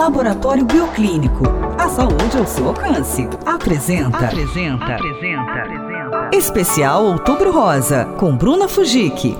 Laboratório Bioclínico. A saúde ao seu alcance. Apresenta. Apresenta. Apresenta. Apresenta. Especial Outubro Rosa, com Bruna Fujik.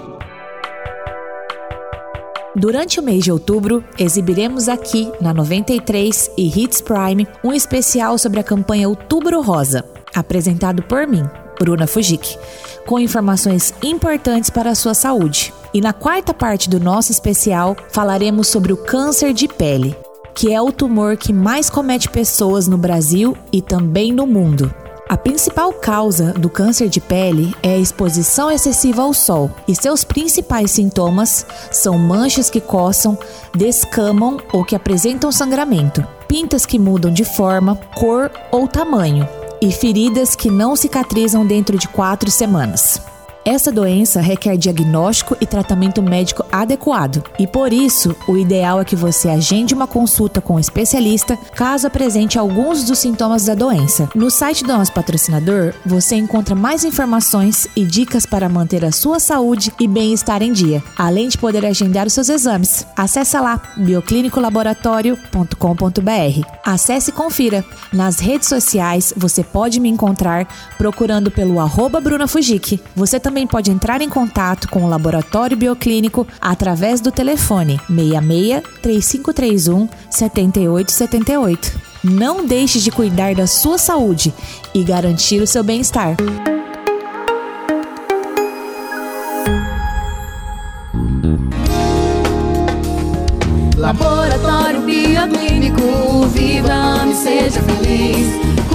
Durante o mês de outubro, exibiremos aqui na 93 e Hits Prime um especial sobre a campanha Outubro Rosa, apresentado por mim, Bruna Fujik, com informações importantes para a sua saúde. E na quarta parte do nosso especial, falaremos sobre o câncer de pele, que é o tumor que mais comete pessoas no Brasil e também no mundo. A principal causa do câncer de pele é a exposição excessiva ao sol, e seus principais sintomas são manchas que coçam, descamam ou que apresentam sangramento, pintas que mudam de forma, cor ou tamanho, e feridas que não cicatrizam dentro de quatro semanas. Essa doença requer diagnóstico e tratamento médico adequado, e por isso o ideal é que você agende uma consulta com um especialista caso apresente alguns dos sintomas da doença. No site do nosso patrocinador, você encontra mais informações e dicas para manter a sua saúde e bem-estar em dia, além de poder agendar os seus exames. Acesse lá bioclinicolaboratório.com.br. Acesse e confira. Nas redes sociais você pode me encontrar procurando pelo arroba Bruna. Você também também pode entrar em contato com o Laboratório Bioclínico através do telefone 66 3531 7878. Não deixe de cuidar da sua saúde e garantir o seu bem-estar. Laboratório Bioclínico, viva e seja feliz.